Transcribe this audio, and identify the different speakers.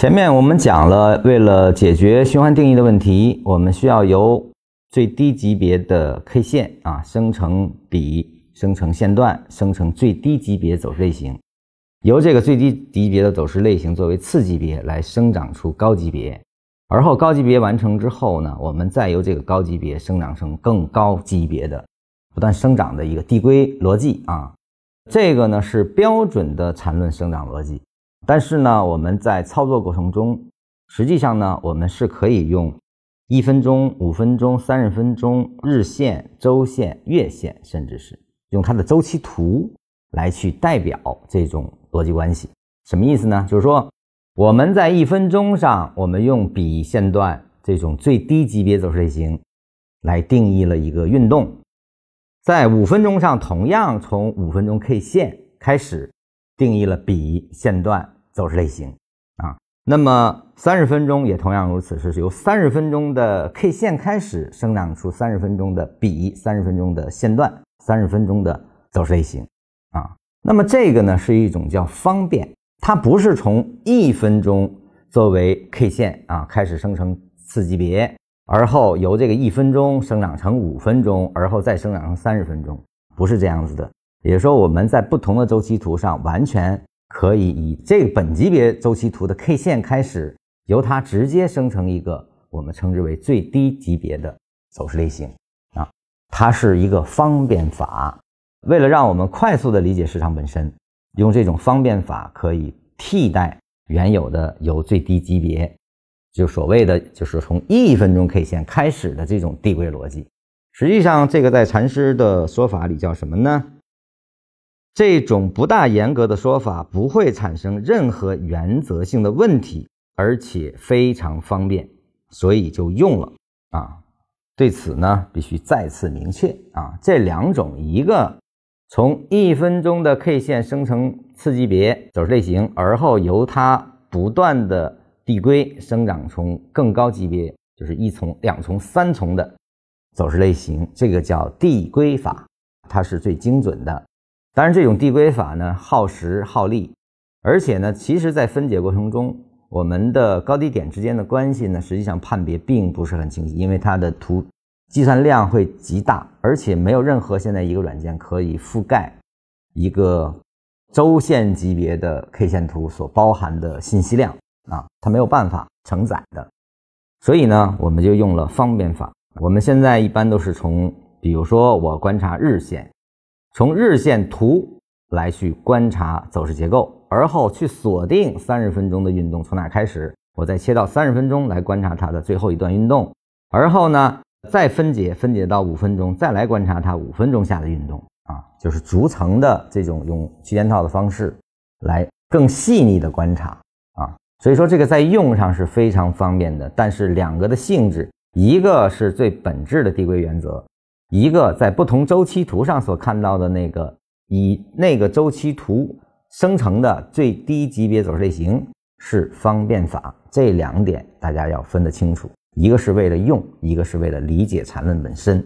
Speaker 1: 前面我们讲了，为了解决循环定义的问题，我们需要由最低级别的 K 线啊生成比，生成线段，生成最低级别走势类型，由这个最低级别的走势类型作为次级别来生长出高级别，而后高级别完成之后呢，我们再由这个高级别生长成更高级别的，不断生长的一个递归逻辑啊，这个呢是标准的缠论生长逻辑。但是呢，我们在操作过程中，实际上呢，我们是可以用一分钟、五分钟、三十分钟、日线、周线、月线，甚至是用它的周期图来去代表这种逻辑关系。什么意思呢？就是说，我们在一分钟上，我们用比线段这种最低级别走势类型来定义了一个运动；在五分钟上，同样从五分钟 K 线开始。定义了比线段走势类型啊，那么三十分钟也同样如此，是由三十分钟的 K 线开始生长出三十分钟的比三十分钟的线段，三十分钟的走势类型啊。那么这个呢是一种叫方便，它不是从一分钟作为 K 线啊开始生成次级别，而后由这个一分钟生长成五分钟，而后再生长成三十分钟，不是这样子的。也就是说，我们在不同的周期图上，完全可以以这个本级别周期图的 K 线开始，由它直接生成一个我们称之为最低级别的走势类型啊。它是一个方便法，为了让我们快速的理解市场本身，用这种方便法可以替代原有的由最低级别，就所谓的就是从一分钟 K 线开始的这种递归逻辑。实际上，这个在禅师的说法里叫什么呢？这种不大严格的说法不会产生任何原则性的问题，而且非常方便，所以就用了啊。对此呢，必须再次明确啊，这两种，一个从一分钟的 K 线生成次级别走势类型，而后由它不断的递归生长从更高级别，就是一重、两重、三重的走势类型，这个叫递归法，它是最精准的。当然，这种递归法呢耗时耗力，而且呢，其实，在分解过程中，我们的高低点之间的关系呢，实际上判别并不是很清晰，因为它的图计算量会极大，而且没有任何现在一个软件可以覆盖一个周线级别的 K 线图所包含的信息量啊，它没有办法承载的。所以呢，我们就用了方便法。我们现在一般都是从，比如说我观察日线。从日线图来去观察走势结构，而后去锁定三十分钟的运动从哪开始，我再切到三十分钟来观察它的最后一段运动，而后呢再分解分解到五分钟，再来观察它五分钟下的运动啊，就是逐层的这种用区间套的方式来更细腻的观察啊，所以说这个在用上是非常方便的，但是两个的性质，一个是最本质的递归原则。一个在不同周期图上所看到的那个以那个周期图生成的最低级别走势类型是方便法，这两点大家要分得清楚。一个是为了用，一个是为了理解缠论本身。